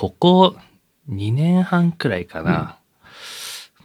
ここ2年半くらいかな、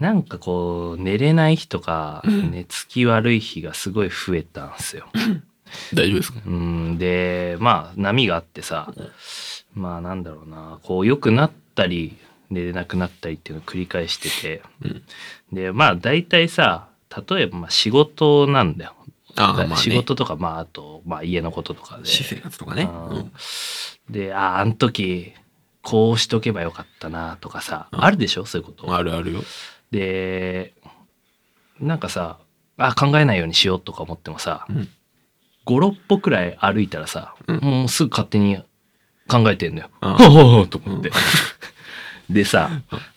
なんかこう寝れない日とか寝つき悪い日がすごい増えたんですよ。大丈夫ですか？うんでまあ波があってさまあなんだろうなこう良くなったり寝れなくなったりっていうのを繰り返しててうん。でまあ大体さ例えばまあ仕事なんだよ。あね。仕事とかまああと、まあ、家のこととかで。私生活とかね。うんであああの時こうしとけばよかったなとかさ、うんあるでしょ？そういうこと。うん。あるあるよ。でなんかさあ考えないようにしようとか思ってもさ、うん56歩くらい歩いたらさ、うんもうすぐ勝手に考えてんのよ。ああ ほうほうほうと思って。でさ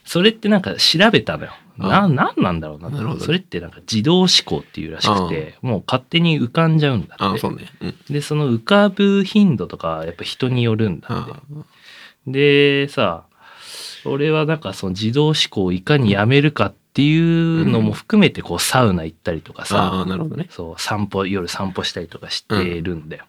それってなんか調べたのよ。な、なんなんだろうななそれってなんか自動思考っていうらしくて、もう勝手に浮かんじゃうんだああ、って。そうね。うん。で、その浮かぶ頻度とかやっぱ人によるんだってあ。あ。でさ俺はなんかその自動思考をいかにやめるかっていうのも含めてこうサウナ行ったりとかさ、なるほどね。そう散歩夜散歩したりとかしてるんだよ。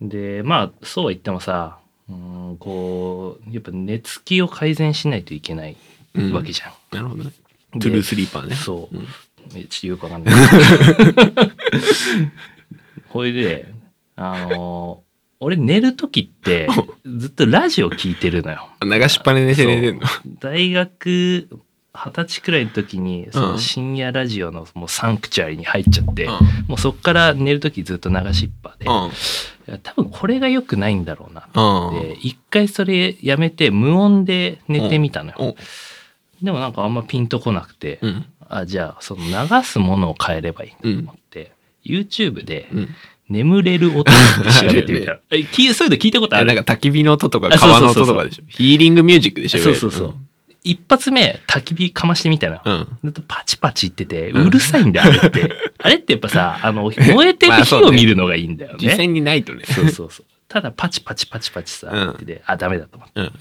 でまあそうは言ってもさうんこうやっぱ寝つきを改善しないといけないうんわけじゃん。なるほどね。でトゥルースリーパーね。そううんえちょっとよくわかんない。これであの俺寝る時って ずっとラジオ聞いてるのよ。流しっぱなで寝て寝てんの。大学二十歳くらいの時にそうんの深夜ラジオのもうサンクチュアリに入っちゃって、うんもうそっから寝る時ずっと流しっぱで、うん。多分これが良くないんだろうなとって一回それやめて無音で寝てみたのよ、うんでもなんかあんまピンとこなくて、うん。あじゃあその流すものを変えればいいうんと思って、YouTube でうん。眠れる音って調べてみたら、え聞いそういうの聞いたことああるなんか焚き火の音とか川の音とかでしょ。ヒーリングミュージックでしょ。そうそうそう。一発目焚き火かましてみたのよ、うん。ずっとパチパチ言ってて、うるさいんだよ、あれって。あれってやっぱさ、あの、燃えてる 火を見るのがいいんだよね。実際にないとね。そうそうそう。ただパチパチパチパチさ、うんやってて、あ、ダメだと思って。うん。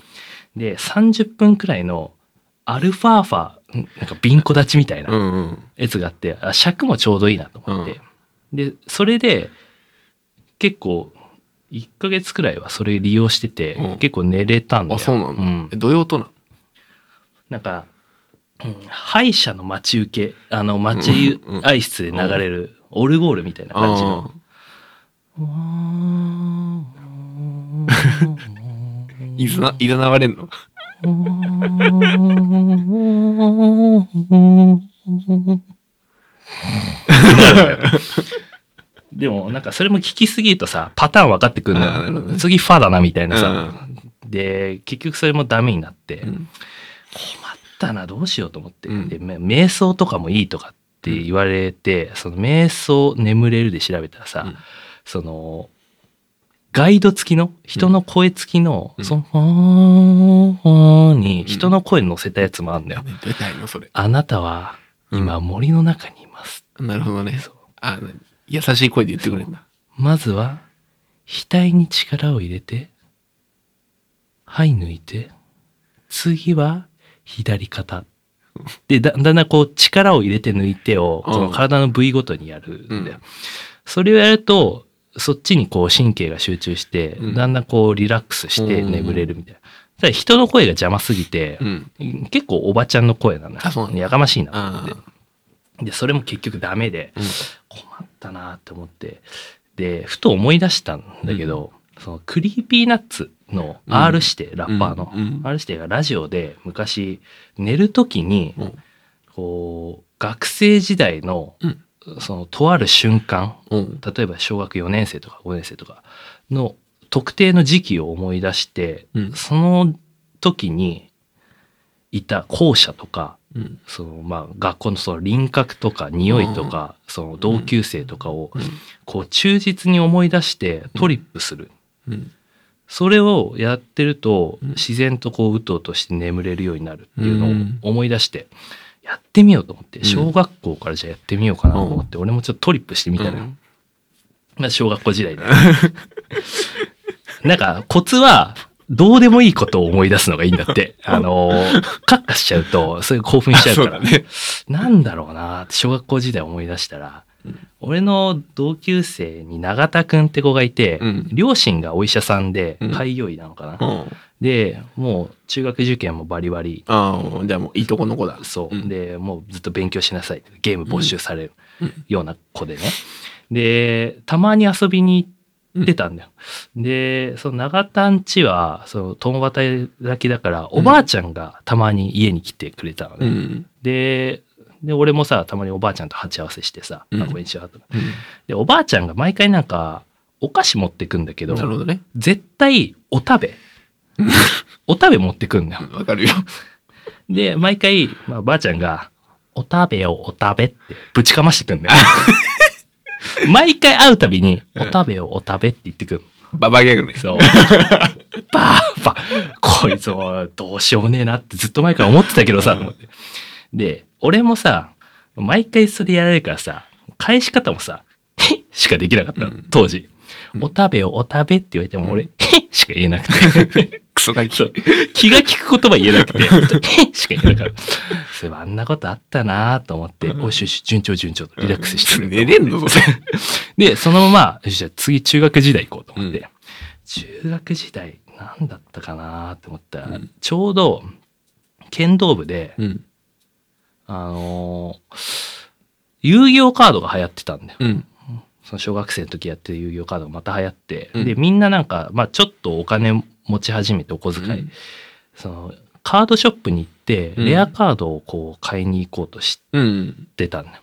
で、30分くらいのアルファーファ、んなんかビンコ立ちみたいな。やつがあって、あ尺もちょうどいいなと思って。で、それで、結構、1ヶ月くらいはそれ利用してて、うん結構寝れたんだよ。あ、そうなんだ。んえどういう音なの？なんか、うん歯医者の待ち受け、あの、待合室で流れるオルゴールみたいな感じの。いずな、いざなわれんの？でもなんかそれも聞きすぎるとさパターン分かってくるのよ。ね。次ファだなみたいなさ、で結局それもダメになって、困うん。ったなどうしようと思って、うん。でめ瞑想とかもいいとかって言われて、その瞑想眠れるで調べたらさ、うん。そのガイド付きの人の声付きの、うん。そのほーほーに人の声乗せたやつもあるんだよ、出たいのそれ。あなたは今森の中にいます、なるほどね。そう。あ、優しい声で言ってくれるんだ。まずは額に力を入れてはい抜いて次は左肩。でだだんだんこう力を入れて抜いてをの体の部位ごとにやるんだよ、うん。それをやるとそっちにこう神経が集中して、うん。だんだんこうリラックスして眠れるみたいな。ただ人の声が邪魔すぎてう、ん。結構おばちゃんの声なんだ。やかましいなって。あでそれも結局ダメで、うん。困ったなって思ってでふと思い出したんだけど、その Creepy Nuts の R 指定、ラッパーの、うん。うん。R 指定がラジオで昔寝る時にうん。こう学生時代のうん。そのとある瞬間うん。例えば小学4年生とか5年生とかの特定の時期を思い出して、うん。その時にいた校舎とかうん。そのまあ学校のその輪郭とか匂いとか、その同級生とかをこう忠実に思い出してトリップする、うん。それをやってるとうん。自然とこううとうとして眠れるようになるっていうのをうん。思い出してやってみようと思ってん。小学校からじゃあやってみようかなと思って俺もちょっとトリップしてみたのよ、うん。まあ小学校時代で。なんかコツはどうでもいいことを思い出すのがいいんだって。あの、カッカしちゃうと、そういう興奮しちゃうから。ね。なんだろうなって小学校時代思い出したら、うん俺の同級生に永田くんって子がいて、うん両親がお医者さんでうん開業医なのかな、うん。でもう中学受験もバリバリああ、じゃあもういいとこの子だ。そう、うんでもうずっと勉強しなさいゲーム没収されるうんような子でね、でたまに遊びに行ってたんだよ、でその長田んちはその共働きだからおばあちゃんがたまに家に来てくれたのね、うん。でで俺もさたまにおばあちゃんと鉢合わせしてさ「うん。あこんにちは」とかうん。でおばあちゃんが毎回なんかお菓子持ってくんだけどなるほどね。絶対お食べお食べ持ってくんだよ。わかるよ。で、毎回、まあ、ばあちゃんが、お食べよ、お食べって、ぶちかましてくんだよ。毎回会うたびに、お食べよ、お食べって言ってくる。ババギャグね。そう。ばあば、こいつもどうしようもねえなってずっと前から思ってたけどさ、と思ってで、俺もさ、毎回それやられるからさ、返し方もさ、しかできなかった当時。うんお食べよ、お食べって言われても俺、しか言えなくて。クソガキ。気が利く言葉言えなくて、しか言えなかった。そういえばあんなことあったなと思って、うんおいしよし、順調順調とリラックスしてる。寝れんの。で、そのまま、よしじゃあ次中学時代行こうと思って、うん中学時代、なんだったかなって思ったら、うんちょうど、剣道部で、うん。あのー遊戯王カードが流行ってたんだよ。うん。その小学生の時やってる遊戯王カードがまた流行って、うん。で、みんななんか、まあちょっとお金持ち始めてお小遣い、うん。その、カードショップに行って、うん。レアカードをこう買いに行こうとしうん。てたんだよ。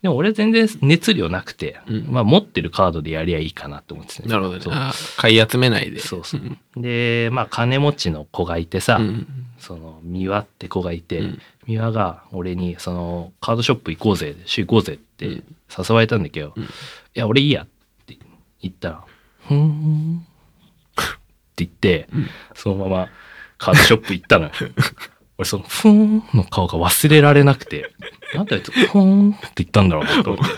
でも俺全然熱量なくて、うん。まあ持ってるカードでやりゃいいかなって思ってたねなるほどね。買い集めないで。そうそう。で、まあ金持ちの子がいてさ、うん。その、三輪って子がいて、うん。三輪が俺に、その、カードショップ行こうぜ、週行こうぜってうん誘われたんだけど、うんいや、俺いいやって言ったら、ふーん。って言って、うんそのままカードショップ行ったのよ。俺その、ふーんの顔が忘れられなくて、なんであいつ、ふーんって言ったんだろうなと思って。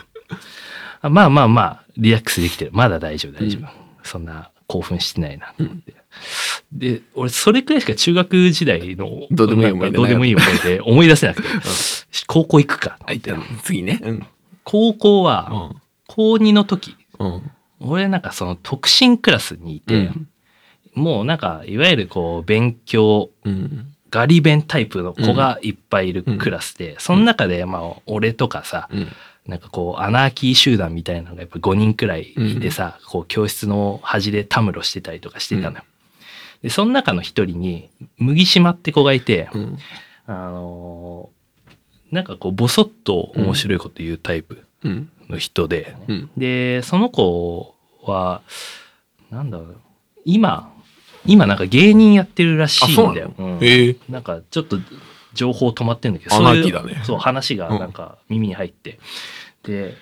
あまあまあまあ、リラックスできてる。まだ大丈夫、大丈夫。うんそんな興奮してないなと思って。で、俺それくらいしか中学時代のどうでもいい思い出ないどうでもいい思い出思い出せなくて、高校行くか。次ね。うん。高校は、高2の時、うん。俺なんかその特進クラスにいて、うんもうなんかいわゆるこう勉強うん。ガリ勉タイプの子がいっぱいいるクラスで、その中でまあ俺とかさ、うん。なんかこうアナーキー集団みたいなのがやっぱ5人くらいいてさ、こう教室の端でたむろしてたりとかしてたのよ。でその中の一人に麦島って子がいて、うん。あのーなんかこうボソッと面白いこと言うタイプうん。の人で、うん。でその子はなんだろう今今なんか芸人やってるらしあ、い。んだようんへえ。なんかちょっと情報止まってんだけどそういうだねそう話がなんか耳に入って、で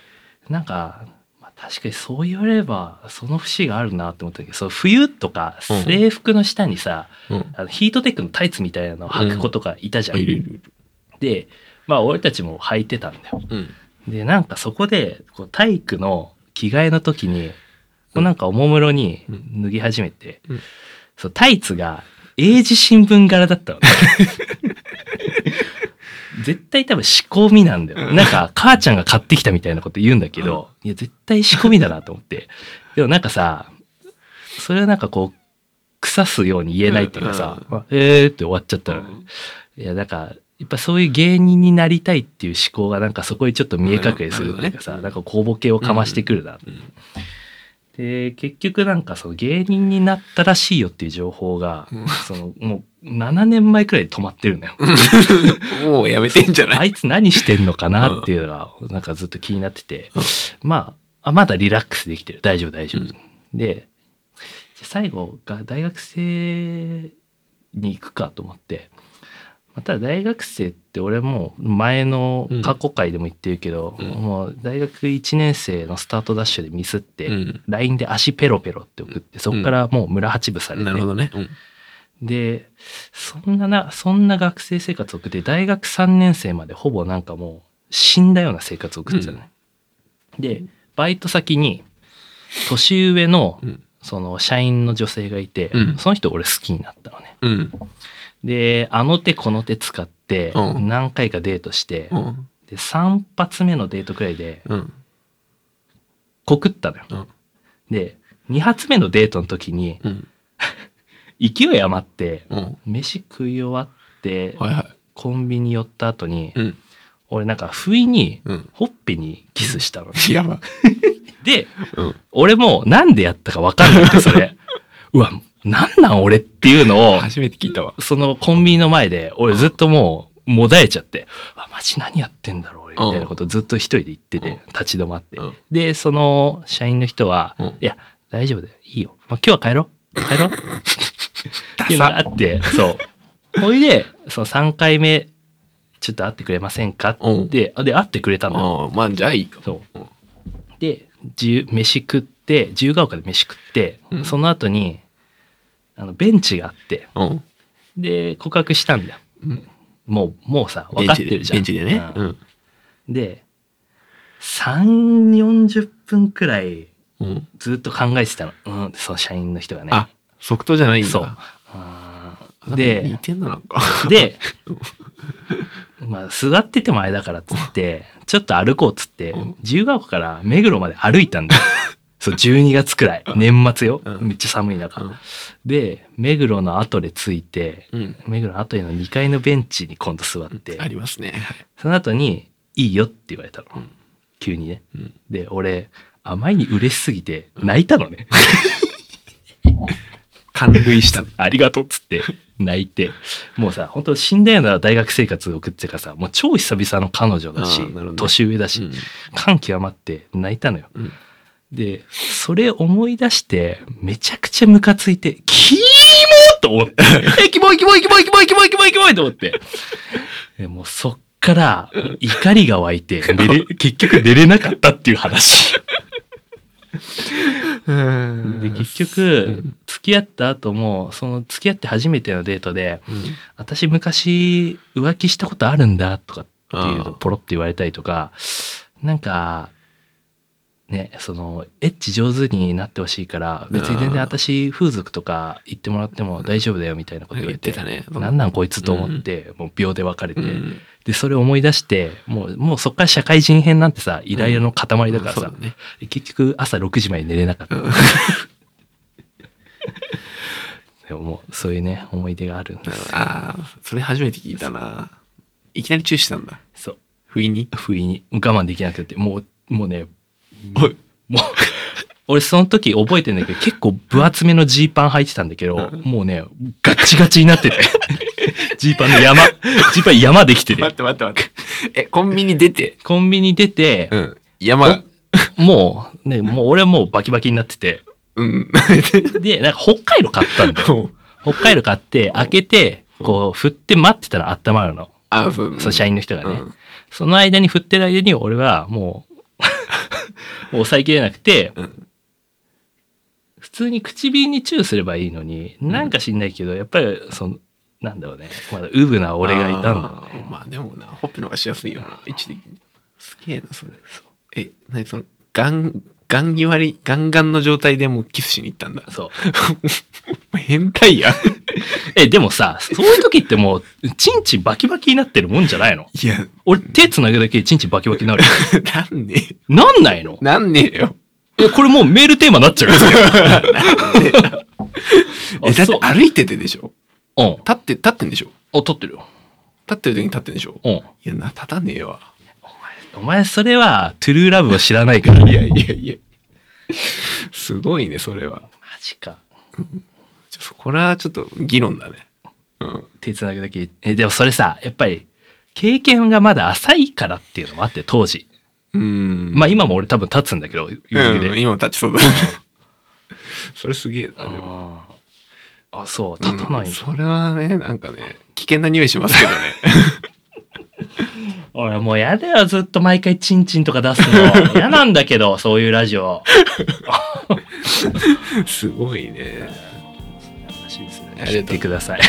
なんか、まあ、確かにそう言われればその節があるなって思ったけどそう冬とかうん制服の下にさ、うん。あのヒートテックのタイツみたいなのを履く子とかいたじゃん。あいるいるいる。でまあ俺たちも履いてたんだよ。うん。でなんかそこでこう体育の着替えの時にこうなんかおもむろに脱ぎ始めて、うんそうタイツが英字新聞柄だったのね 絶対多分仕込みなんだよ。なんか母ちゃんが買ってきたみたいなこと言うんだけど、いや絶対仕込みだなと思って。でもなんかさ、それはなんかこう、腐すように言えないっていうかさ、えーって終わっちゃったのね。いや、なんか、やっぱそういう芸人になりたいっていう思考がなんかそこにちょっと見え隠れするっていうかさ、なんか小ボケをかましてくるな。うんで、結局なんかその芸人になったらしいよっていう情報が、うんそのもう7年前くらいで止まってるんだよ。もうやめてんじゃない？あいつ何してんのかなっていうのがなんかずっと気になってて、まあ、あまだリラックスできてる。大丈夫大丈夫。うんで、最後が大学生に行くかと思って、まあただ大学生って俺も前の過去回でも言ってるけど、うんもう大学1年生のスタートダッシュでミスって、うん。LINE で足ペロペロって送って、そこからもう村八部されて、なるほどね。うん。で、そんなな、そんな学生生活を送って、大学3年生までほぼなんかもう死んだような生活を送ってたのね。で、バイト先に年上のうんその社員の女性がいて、うんその人俺好きになったのね。うん。で、あの手この手使ってうん何回かデートして、うん。で、3発目のデートくらいでうん。告ったのよ。うんで、2発目のデートの時に、うん。勢い余ってうん。飯食い終わってはいはコンビニ寄った後にい。うん。俺なんか不意にうん。ほっぺにキスしたの。やば。でうん。俺もなんでやったか分かんなくてそれ。うわなんなん俺っていうのを初めて聞いたわ。そのコンビニの前で俺ずっともうもだえちゃってあマジ何やってんだろう俺みたいなことずっと一人で言っててうん。立ち止まって。うん。でその社員の人はうん。いや大丈夫だよいいよ、まあ、今日は帰ろう。帰ろう。っていうのがあってそう。ほいでその3回目ちょっと会ってくれませんかうん。ってで会ってくれたのああ、まあじゃあいいか。そう。うん。で自由飯食って自由が丘で飯食って、うん。その後にあのベンチがあってうん。で告白したんだよ。うん。もうもうさ分かってるじゃん。ベンチでね。で3 4 0分くらいうん。ずっと考えてたの、うん、その社員の人がね。あ、即答じゃないんだ。そう。で似てんな、なんか。で、まあ、座っててもあれだからっつって、ちょっと歩こうっつってうん、自由が丘から目黒まで歩いたんだよ。そう、12月くらい。年末よ。うんめっちゃ寒い中。うんで、目黒の後で着いて、うん。目黒の後の2階のベンチに今度座ってあ、りますね。はいその後に、いいよって言われたの。うん急にね。うんで、俺、あまりに嬉しすぎて、泣いたのね。感涙した。ありがとうっつって泣いて、もうさ、本当死んだような大学生活を送ってからさ、もう超久々の彼女だし年上だし、うん感極まって泣いたのよ。うんで、それ思い出して、めちゃくちゃムカついて、キーモーと思って、え、キモいキモいキモいキモいキモいキモいキモいと思って。でもうそっから怒りが湧いて、寝れ結局寝れなかったっていう話。で、結局、付き合った後も、その付き合って初めてのデートで、うん。私昔浮気したことあるんだとかっていうあのーポロって言われたりとか、なんか、ね、その、エッチ上手になってほしいから、別に全然私風俗とか言ってもらっても大丈夫だよみたいなこと言言っ、っててたね。なんなんこいつと思って、もう秒で別れて、うんで、それを思い出して、もう、もうそっから社会人編なんてさ、イライラの塊だからさ。結局朝6時まで寝れなかった。うん でももう、そういうね、思い出があるんです。ああ、それ初めて聞いたな。いきなりチューしたんだ。そう。不意に？不意に我慢できなくて、もう、もうね、おい。もう、俺その時覚えてんだけど、結構分厚めのジーパン履いてたんだけど、うんもうね、ガチガチになってて。ジーパンの山、ジーパン山できてて。待って待って待って。え、コンビニ出て？コンビニ出てう、ん。山。もう、ね、もう俺はもうバキバキになってて、うん。で、なんか北海道買ったんだよ。北海道買って、開けて、こう、振って待ってたら温まるの。あ、そう。その社員の人がね。うんその間に振ってる間に俺はもう、もう抑えきれなくて、うん普通に唇にチューすればいいのに、なんか知んないけど、やっぱり、その、なんだろうね。まだウブな俺がいたんだね。まあでもな、ほっぺの方がしやすいよな。位置的に。すげえな、それ。え、なにその、ガン、ガン決まり、ガンガンの状態でもうキスしに行ったんだ。そう。変態や。え、でもさ、そういう時ってもう、チンチンバキバキになってるもんじゃないの？いや、俺手繋ぐだけでチンチンバキバキになるよ。なんねなんないの？なんねえよ。え、これもうメールテーマになっちゃうよ。え、だって歩いててでしょ？うん。立って、立ってんでしょ？あ、撮ってるよ。立ってる時に立ってんでしょ？うん。いや、な、立たねえわ。お前それは、トゥルーラブを知らないから。いやいやいや。すごいね、それは。マジか。これはちょっと議論だね。うん。手つなぐだけ。え、でもそれさ、やっぱり、経験がまだ浅いからっていうのもあって、当時。うん。まあ今も俺多分立つんだけど、うん、で。今も立ちそうだ。それすげえな。でもあ、そう、立たない。うんそれはね、なんかね、危険な匂いしますけどね。俺もうやだよ、ずっと毎回チンチンとか出すの。嫌なんだけど、そういうラジオ。すごいね。やめ。てください。